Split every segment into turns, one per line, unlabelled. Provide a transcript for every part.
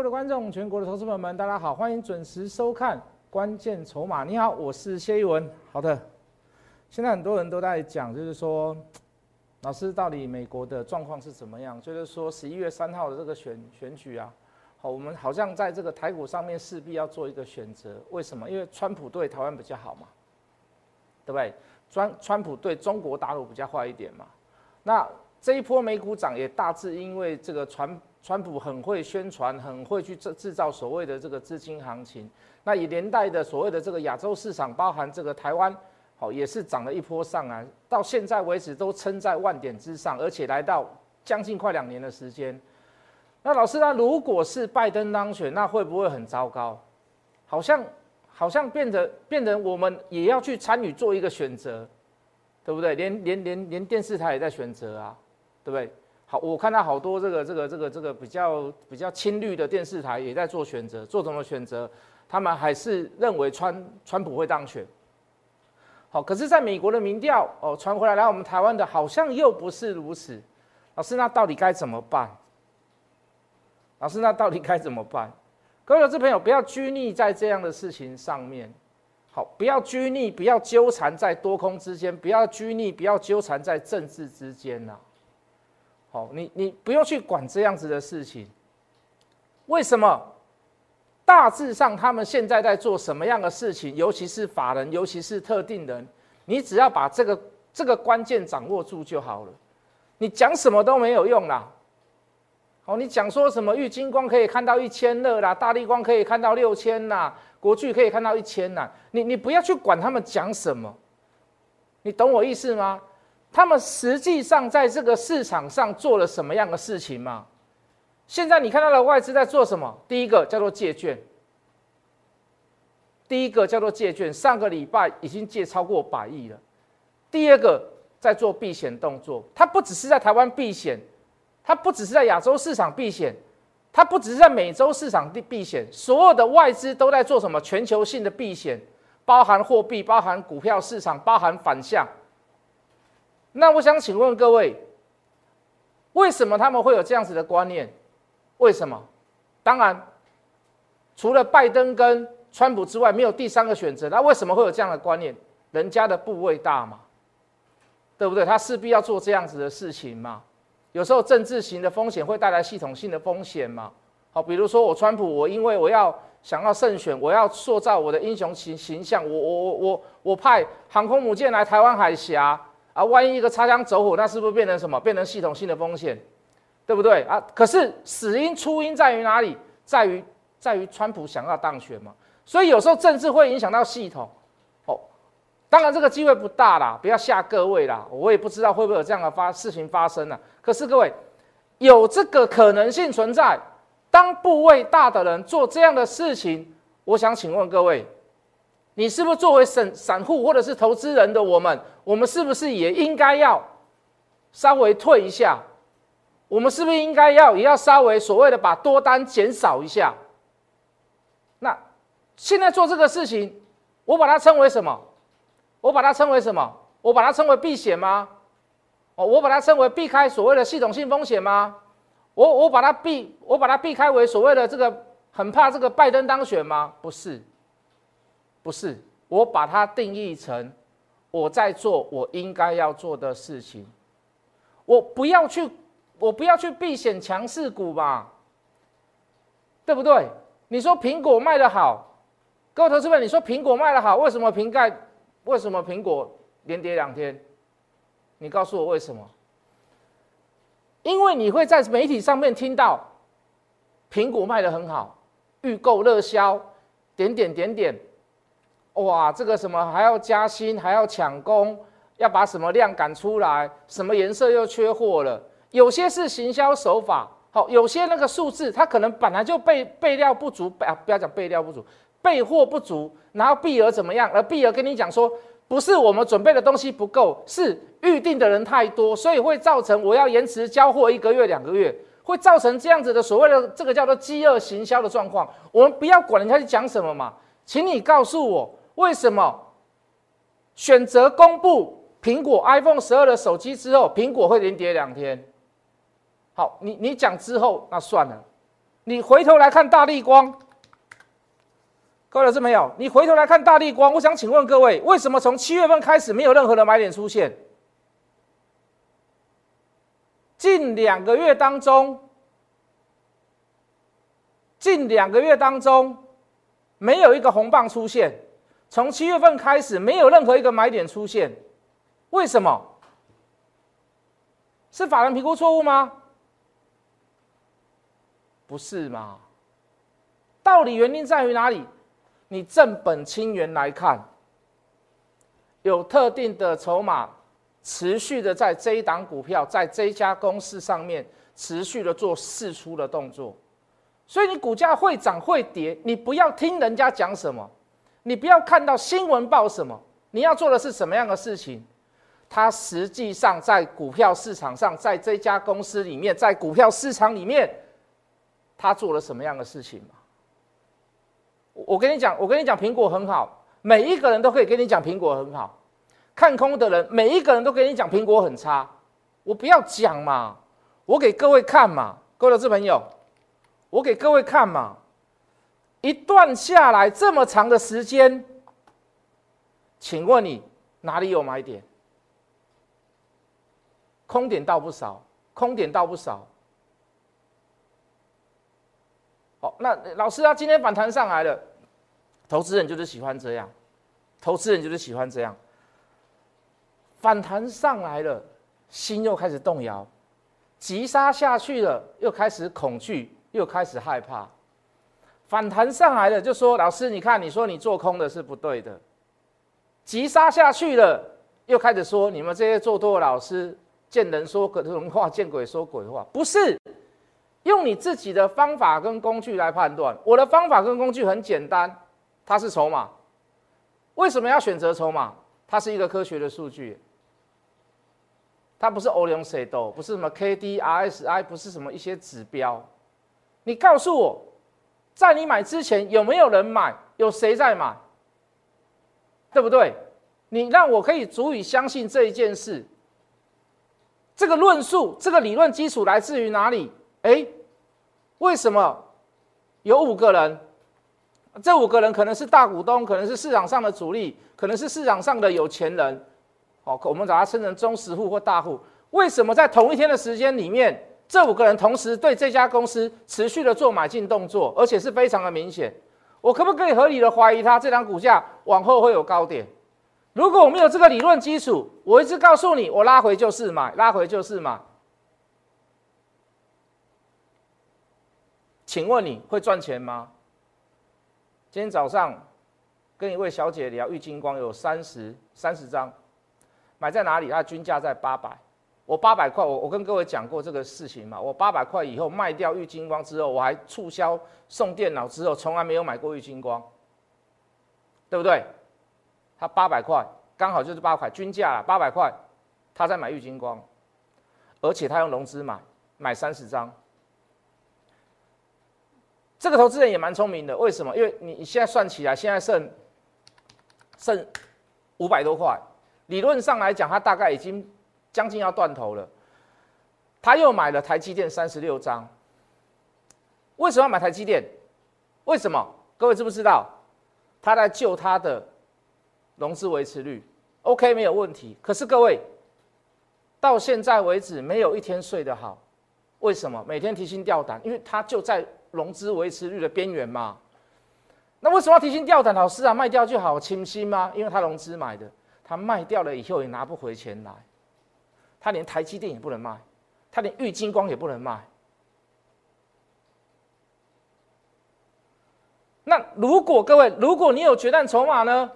国的观众，全国的投资朋友们，大家好，欢迎准时收看《关键筹码》。你好，我是谢一文。好的，现在很多人都在讲，就是说，老师到底美国的状况是怎么样？就是说，十一月三号的这个选选举啊，好，我们好像在这个台股上面势必要做一个选择。为什么？因为川普对台湾比较好嘛，对不对？川川普对中国大陆比较坏一点嘛。那这一波美股涨也大致因为这个川。川普很会宣传，很会去制制造所谓的这个资金行情，那也连带的所谓的这个亚洲市场，包含这个台湾，好也是涨了一波上来，到现在为止都撑在万点之上，而且来到将近快两年的时间。那老师，那如果是拜登当选，那会不会很糟糕？好像好像变得变成我们也要去参与做一个选择，对不对？连连连连电视台也在选择啊，对不对？好，我看到好多这个这个这个这个比较比较亲绿的电视台也在做选择，做什么选择？他们还是认为川川普会当选。好，可是在美国的民调哦传回来来我们台湾的，好像又不是如此。老师，那到底该怎么办？老师，那到底该怎么办？各位投资朋友，不要拘泥在这样的事情上面。好，不要拘泥，不要纠缠在多空之间，不要拘泥，不要纠缠在政治之间呐。好，你你不用去管这样子的事情。为什么？大致上他们现在在做什么样的事情？尤其是法人，尤其是特定人，你只要把这个这个关键掌握住就好了。你讲什么都没有用啦。好，你讲说什么？玉金光可以看到一千二啦，大力光可以看到六千啦，国巨可以看到一千啦。你你不要去管他们讲什么，你懂我意思吗？他们实际上在这个市场上做了什么样的事情吗？现在你看到的外资在做什么？第一个叫做借券，第一个叫做借券，上个礼拜已经借超过百亿了。第二个在做避险动作，它不只是在台湾避险，它不只是在亚洲市场避险，它不只是在美洲市场避避险，所有的外资都在做什么？全球性的避险，包含货币，包含股票市场，包含反向。那我想请问各位，为什么他们会有这样子的观念？为什么？当然，除了拜登跟川普之外，没有第三个选择。那为什么会有这样的观念？人家的部位大嘛，对不对？他势必要做这样子的事情嘛。有时候政治型的风险会带来系统性的风险嘛。好，比如说我川普，我因为我要想要胜选，我要塑造我的英雄形形象，我我我我我派航空母舰来台湾海峡。啊，万一一个擦枪走火，那是不是变成什么？变成系统性的风险，对不对啊？可是死因初因在于哪里？在于在于川普想要当选嘛。所以有时候政治会影响到系统。哦，当然这个机会不大啦，不要吓各位啦。我也不知道会不会有这样的发事情发生呢。可是各位有这个可能性存在。当部位大的人做这样的事情，我想请问各位。你是不是作为散散户或者是投资人的我们，我们是不是也应该要稍微退一下？我们是不是应该要也要稍微所谓的把多单减少一下？那现在做这个事情，我把它称为什么？我把它称为什么？我把它称为避险吗？哦，我把它称为避开所谓的系统性风险吗？我我把它避我把它避开为所谓的这个很怕这个拜登当选吗？不是。不是，我把它定义成我在做我应该要做的事情。我不要去，我不要去避险强势股嘛，对不对？你说苹果卖的好，各位投资们，你说苹果卖的好，为什么瓶盖？为什么苹果连跌两天？你告诉我为什么？因为你会在媒体上面听到苹果卖的很好，预购热销，点点点点。哇，这个什么还要加薪，还要抢工，要把什么量赶出来，什么颜色又缺货了？有些是行销手法，好，有些那个数字它可能本来就备备料不足，啊，不要讲备料不足，备货不足，然后碧儿怎么样？而碧儿跟你讲说，不是我们准备的东西不够，是预定的人太多，所以会造成我要延迟交货一个月、两个月，会造成这样子的所谓的这个叫做饥饿行销的状况。我们不要管人家去讲什么嘛，请你告诉我。为什么选择公布苹果 iPhone 十二的手机之后，苹果会连跌两天？好，你你讲之后那算了，你回头来看大立光，各位老师没有？你回头来看大立光，我想请问各位，为什么从七月份开始没有任何的买点出现？近两个月当中，近两个月当中，没有一个红棒出现。从七月份开始，没有任何一个买点出现，为什么？是法人评估错误吗？不是吗？道理原因在于哪里？你正本清源来看，有特定的筹码。持续的在这一档股票，在这一家公司上面持续的做试出的动作，所以你股价会涨会跌，你不要听人家讲什么，你不要看到新闻报什么，你要做的是什么样的事情？它实际上在股票市场上，在这家公司里面，在股票市场里面，他做了什么样的事情嘛？我跟你讲，我跟你讲，苹果很好，每一个人都可以跟你讲苹果很好。看空的人，每一个人都跟你讲苹果很差，我不要讲嘛，我给各位看嘛，各位投资朋友，我给各位看嘛，一段下来这么长的时间，请问你哪里有买点？空点倒不少，空点倒不少。好，那老师啊，今天反弹上来了，投资人就是喜欢这样，投资人就是喜欢这样。反弹上来了，心又开始动摇，急杀下去了，又开始恐惧，又开始害怕。反弹上来了，就说老师，你看，你说你做空的是不对的。急杀下去了，又开始说你们这些做多的老师，见人说人话，见鬼说鬼话，不是用你自己的方法跟工具来判断。我的方法跟工具很简单，它是筹码。为什么要选择筹码？它是一个科学的数据。它不是欧龙 C 豆，不是什么 K D R S I，不是什么一些指标。你告诉我，在你买之前有没有人买？有谁在买？对不对？你让我可以足以相信这一件事。这个论述，这个理论基础来自于哪里？哎，为什么有五个人？这五个人可能是大股东，可能是市场上的主力，可能是市场上的有钱人。好，我们把它称成中实户或大户。为什么在同一天的时间里面，这五个人同时对这家公司持续的做买进动作，而且是非常的明显？我可不可以合理的怀疑它这张股价往后会有高点？如果我没有这个理论基础，我一直告诉你，我拉回就是买，拉回就是买。请问你会赚钱吗？今天早上跟一位小姐聊，玉金光有三十三十张。买在哪里？它均价在八百，我八百块，我我跟各位讲过这个事情嘛。我八百块以后卖掉玉金光之后，我还促销送电脑之后，从来没有买过玉金光，对不对？他八百块，刚好就是八块均价，八百块，他在买玉金光，而且他用融资买，买三十张。这个投资人也蛮聪明的，为什么？因为你现在算起来，现在剩剩五百多块。理论上来讲，他大概已经将近要断头了。他又买了台积电三十六张。为什么要买台积电？为什么？各位知不知道？他在救他的融资维持率，OK 没有问题。可是各位，到现在为止没有一天睡得好。为什么？每天提心吊胆，因为他就在融资维持率的边缘嘛。那为什么要提心吊胆？老师啊，卖掉就好，清晰吗？因为他融资买的。他卖掉了以后也拿不回钱来，他连台积电也不能卖，他连玉金光也不能卖。那如果各位，如果你有决战筹码呢？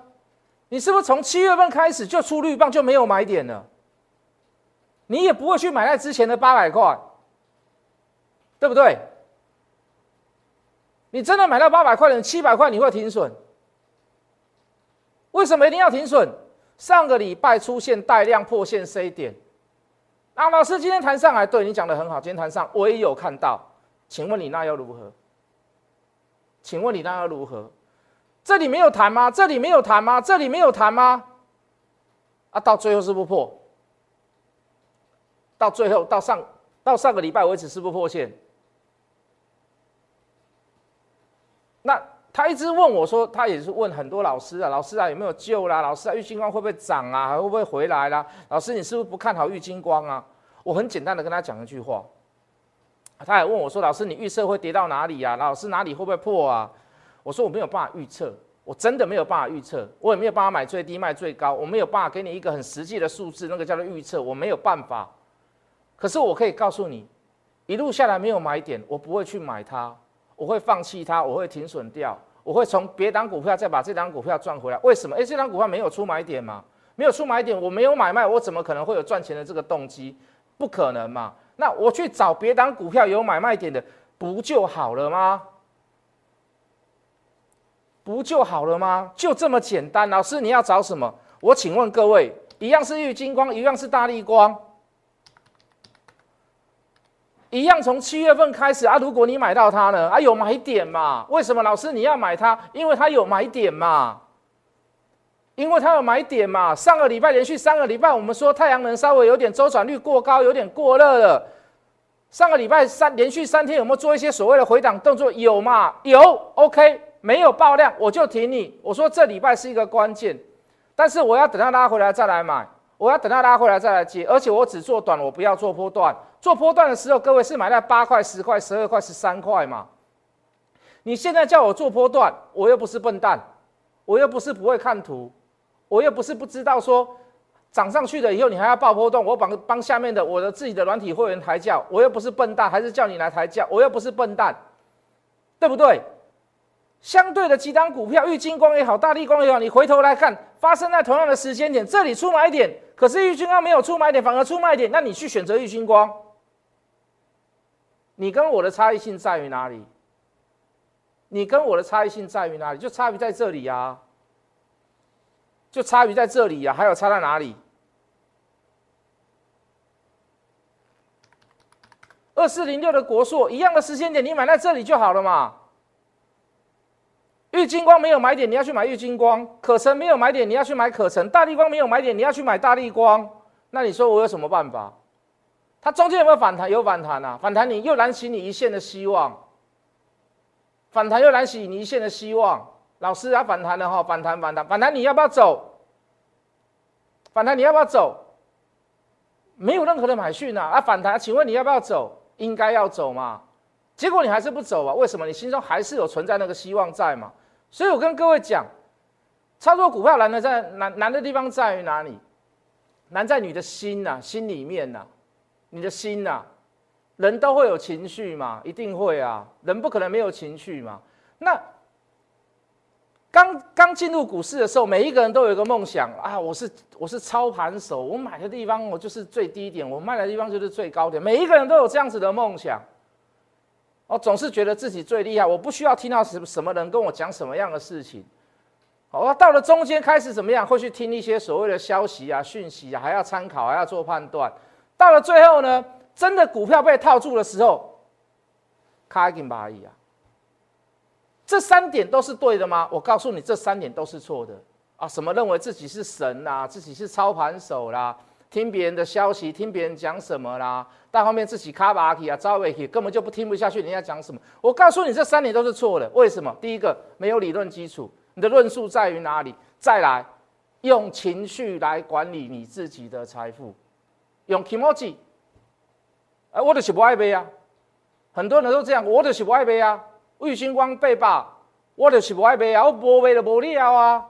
你是不是从七月份开始就出绿棒就没有买点了？你也不会去买在之前的八百块，对不对？你真的买到八百块的七百块你会停损？为什么一定要停损？上个礼拜出现带量破线 C 点，啊，老师今天谈上来，对你讲的很好，今天谈上我也有看到，请问你那又如何？请问你那又如何？这里没有谈吗？这里没有谈吗？这里没有谈吗？啊，到最后是不破，到最后到上到上个礼拜为止是不破线，那他一直问我说，他也是问很多老师啊，老师啊有没有救啦？老师啊，玉金光会不会涨啊？还会不会回来啦？老师，你是不是不看好玉金光啊？我很简单的跟他讲一句话，他还问我说，老师，你预测会跌到哪里呀？老师哪里会不会破啊？我说我没有办法预测，我真的没有办法预测，我也没有办法买最低卖最高，我没有办法给你一个很实际的数字，那个叫做预测，我没有办法。可是我可以告诉你，一路下来没有买点，我不会去买它，我会放弃它，我会停损掉，我会从别档股票再把这档股票赚回来。为什么？诶，这档股票没有出买点嘛？没有出买点，我没有买卖，我怎么可能会有赚钱的这个动机？不可能嘛？那我去找别档股票有买卖点的，不就好了吗？不就好了吗？就这么简单。老师，你要找什么？我请问各位，一样是玉金光，一样是大力光。一样从七月份开始啊，如果你买到它呢，啊有买点嘛？为什么老师你要买它？因为它有买点嘛，因为它有买点嘛。上个礼拜连续三个礼拜，我们说太阳能稍微有点周转率过高，有点过热了。上个礼拜三连续三天有没有做一些所谓的回档动作？有嘛？有，OK，没有爆量我就停你。我说这礼拜是一个关键，但是我要等它拉回来再来买。我要等它拉回来再来接，而且我只做短，我不要做波段。做波段的时候，各位是买在八块、十块、十二块、十三块嘛？你现在叫我做波段，我又不是笨蛋，我又不是不会看图，我又不是不知道说涨上去了以后你还要爆波段，我帮帮下面的我的自己的软体会员抬轿，我又不是笨蛋，还是叫你来抬轿，我又不是笨蛋，对不对？相对的几档股票，玉金光也好，大力光也好，你回头来看，发生在同样的时间点，这里出买点，可是玉金光没有出买点，反而出卖点，那你去选择玉金光，你跟我的差异性在于哪里？你跟我的差异性在于哪里？就差于在这里呀，就差于在这里呀，还有差在哪里？二四零六的国硕一样的时间点，你买在这里就好了嘛。玉金光没有买点，你要去买玉金光；可成没有买点，你要去买可成；大力光没有买点，你要去买大力光。那你说我有什么办法？它中间有没有反弹？有反弹啊！反弹你又燃起你一线的希望，反弹又燃起你一线的希望。老师啊，反弹了哈，反弹反弹反弹，你要不要走？反弹你要不要走？没有任何的买讯啊！啊，反弹，请问你要不要走？应该要走嘛？结果你还是不走啊？为什么？你心中还是有存在那个希望在嘛？所以我跟各位讲，操作股票难的在难难的地方在于哪里？难在你的心呐，心里面呐，你的心呐，人都会有情绪嘛，一定会啊，人不可能没有情绪嘛。那刚刚进入股市的时候，每一个人都有一个梦想啊，我是我是操盘手，我买的地方我就是最低点，我卖的地方就是最高点，每一个人都有这样子的梦想。我总是觉得自己最厉害，我不需要听到什什么人跟我讲什么样的事情。好，到了中间开始怎么样？会去听一些所谓的消息啊、讯息啊，还要参考，还要做判断。到了最后呢，真的股票被套住的时候，卡紧巴一啊。这三点都是对的吗？我告诉你，这三点都是错的啊！什么认为自己是神呐，自己是操盘手啦？听别人的消息，听别人讲什么啦？到后面自己卡巴起啊，招尾起，根本就不听不下去人家讲什么。我告诉你，这三点都是错的。为什么？第一个，没有理论基础，你的论述在于哪里？再来，用情绪来管理你自己的财富，用 emoji。哎，我就是不爱背啊，很多人都这样，我就是不爱背啊。卫星光被霸，我就是不爱背啊，我不背的不了啊，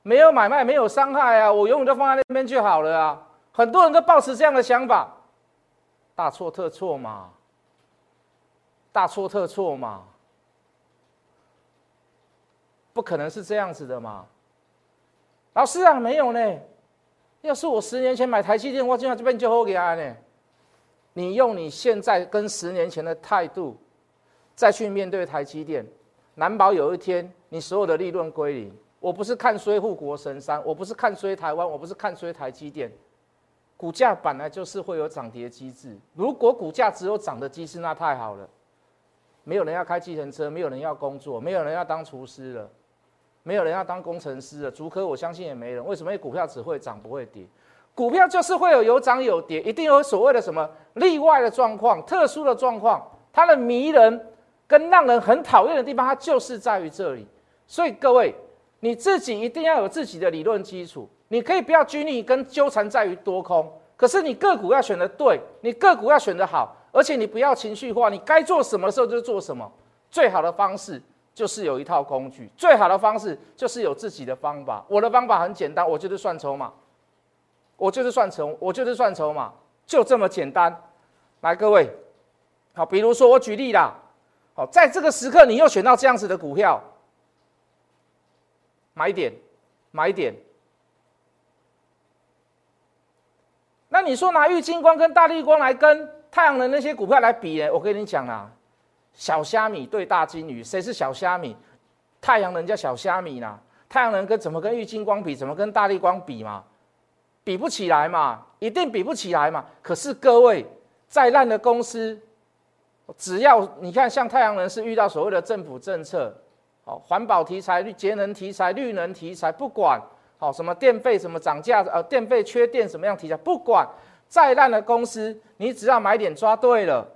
没有买卖，没有伤害啊，我永远都放在那边就好了啊。很多人都抱持这样的想法，大错特错嘛！大错特错嘛！不可能是这样子的嘛！老师啊，没有呢。要是我十年前买台积电，我今晚这边就好给他呢。你用你现在跟十年前的态度，再去面对台积电，难保有一天你所有的利润归零。我不是看衰护国神山，我不是看衰台湾，我不是看衰台积电。股价本来就是会有涨跌机制，如果股价只有涨的机制，那太好了。没有人要开计程车，没有人要工作，没有人要当厨师了，没有人要当工程师了。足科我相信也没人。为什么？股票只会涨不会跌，股票就是会有有涨有跌，一定有所谓的什么例外的状况、特殊的状况。它的迷人跟让人很讨厌的地方，它就是在于这里。所以各位，你自己一定要有自己的理论基础。你可以不要拘泥跟纠缠在于多空，可是你个股要选的对，你个股要选的好，而且你不要情绪化，你该做什么的时候就做什么。最好的方式就是有一套工具，最好的方式就是有自己的方法。我的方法很简单，我就是算筹码，我就是算筹，我就是算筹码，就这么简单。来，各位，好，比如说我举例啦，好，在这个时刻你又选到这样子的股票，买点，买点。那你说拿玉金光跟大力光来跟太阳能那些股票来比呢？我跟你讲啊，小虾米对大金鱼，谁是小虾米？太阳能叫小虾米呢？太阳能跟怎么跟玉金光比？怎么跟大力光比嘛？比不起来嘛，一定比不起来嘛。可是各位，再烂的公司，只要你看像太阳能是遇到所谓的政府政策，好环保题材、绿节能题材、绿能题材，不管。好，什么电费什么涨价？呃，电费缺电什么样提价？不管再烂的公司，你只要买点抓对了，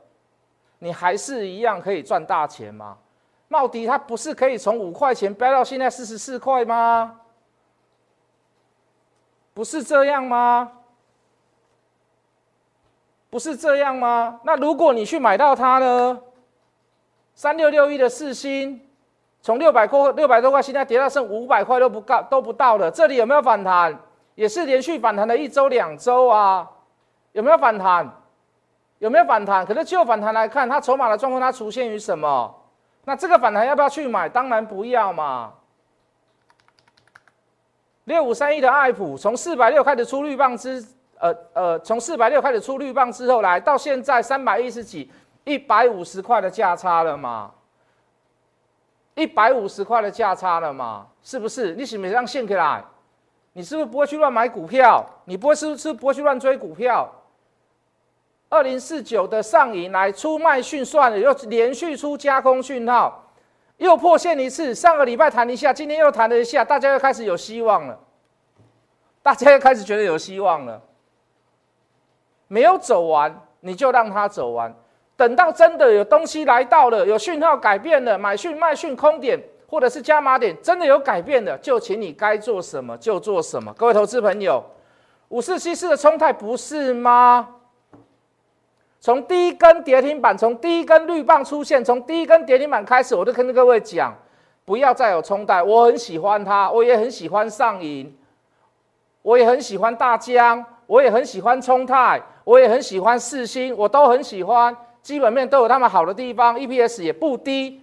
你还是一样可以赚大钱吗？茂迪它不是可以从五块钱飙到现在四十四块吗？不是这样吗？不是这样吗？那如果你去买到它呢？三六六一的四星。从六百块六百多块，现在跌到剩五百块都不到都不到了。这里有没有反弹？也是连续反弹了一周两周啊，有没有反弹？有没有反弹？可是就反弹来看，它筹码的状况它出现于什么？那这个反弹要不要去买？当然不要嘛。六五三一的爱普从四百六开始出绿棒之，呃呃，从四百六开始出绿棒之后来到现在三百一十几，一百五十块的价差了嘛？一百五十块的价差了嘛？是不是？你是不是让线起来？你是不是不会去乱买股票？你不会是不是不会去乱追股票？二零四九的上影来出卖讯算了，又连续出加空讯号，又破线一次。上个礼拜弹一下，今天又弹了一下，大家又开始有希望了。大家又开始觉得有希望了。没有走完，你就让它走完。等到真的有东西来到了，有讯号改变了，买讯卖讯空点或者是加码点真的有改变了，就请你该做什么就做什么。各位投资朋友，五四七四的冲太不是吗？从第一根跌停板，从第一根绿棒出现，从第一根跌停板开始，我就跟各位讲，不要再有冲太。我很喜欢它，我也很喜欢上影，我也很喜欢大江，我也很喜欢冲泰，我也很喜欢四星，我都很喜欢。基本面都有他们好的地方，EPS 也不低。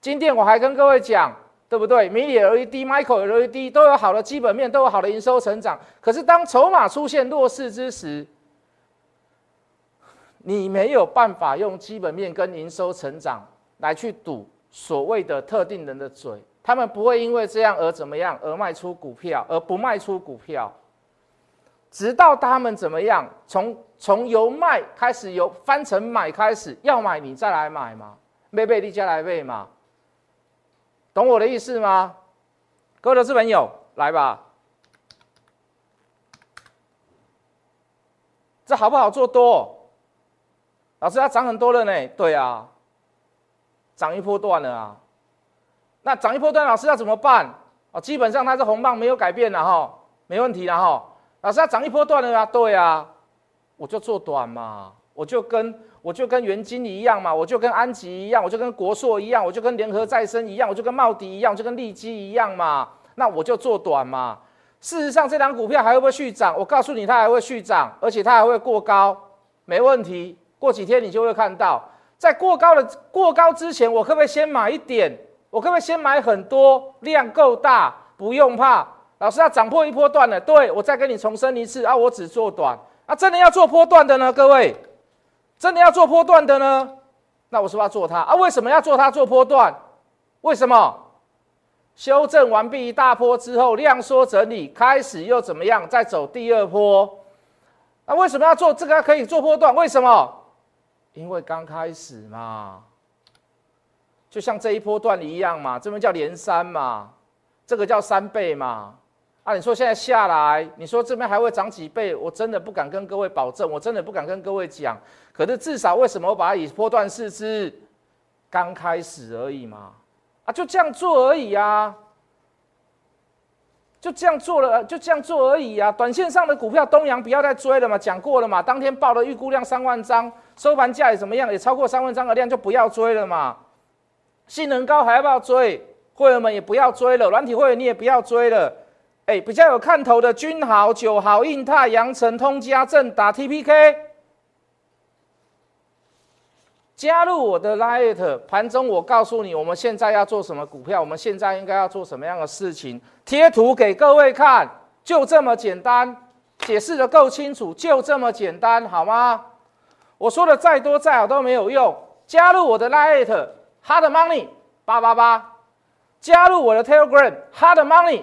今天我还跟各位讲，对不对？米 i LED、Micro LED 都有好的基本面，都有好的营收成长。可是当筹码出现弱势之时，你没有办法用基本面跟营收成长来去赌所谓的特定人的嘴。他们不会因为这样而怎么样而卖出股票，而不卖出股票。直到他们怎么样，从从由卖开始，由翻成买开始，要买你再来买嘛，没背你再来背嘛，懂我的意思吗？各位投资朋友，来吧，这好不好做多？老师，要涨很多了呢。对啊，涨一波段了啊。那涨一波段，老师要怎么办？哦，基本上它是红棒没有改变了哈，没问题了哈。老师要涨一波段了啊？对啊，我就做短嘛，我就跟我就跟元金一样嘛，我就跟安吉一样，我就跟国硕一样，我就跟联合再生一样，我就跟茂迪一样，就跟利基一样嘛。那我就做短嘛。事实上，这档股票还会不会续涨？我告诉你，它还会续涨，而且它还会过高，没问题。过几天你就会看到，在过高的过高之前，我可不可以先买一点？我可不可以先买很多，量够大，不用怕。老师要涨破一波段了，对我再跟你重申一次啊！我只做短啊，真的要做波段的呢，各位，真的要做波段的呢，那我是不是要做它啊？为什么要做它做波段？为什么？修正完毕一大波之后，量缩整理开始又怎么样？再走第二波，那为什么要做这个可以做波段？为什么？因为刚开始嘛，就像这一波段一样嘛，这边叫连三嘛，这个叫三倍嘛。啊，你说现在下来，你说这边还会涨几倍？我真的不敢跟各位保证，我真的不敢跟各位讲。可是至少为什么我把它以波段市值刚开始而已嘛，啊，就这样做而已啊，就这样做了，就这样做而已啊。短线上的股票，东阳不要再追了嘛，讲过了嘛。当天报的预估量三万张，收盘价也怎么样，也超过三万张的量，就不要追了嘛。性能高还要不要追？会员们也不要追了，软体会员你也不要追了。哎，比较有看头的君豪、九豪、印泰、阳城、通家、正达、TPK。加入我的 Light 盘中，我告诉你，我们现在要做什么股票，我们现在应该要做什么样的事情，贴图给各位看，就这么简单，解释的够清楚，就这么简单，好吗？我说的再多再好都没有用。加入我的 Light Hard Money 八八八，加入我的 Telegram Hard Money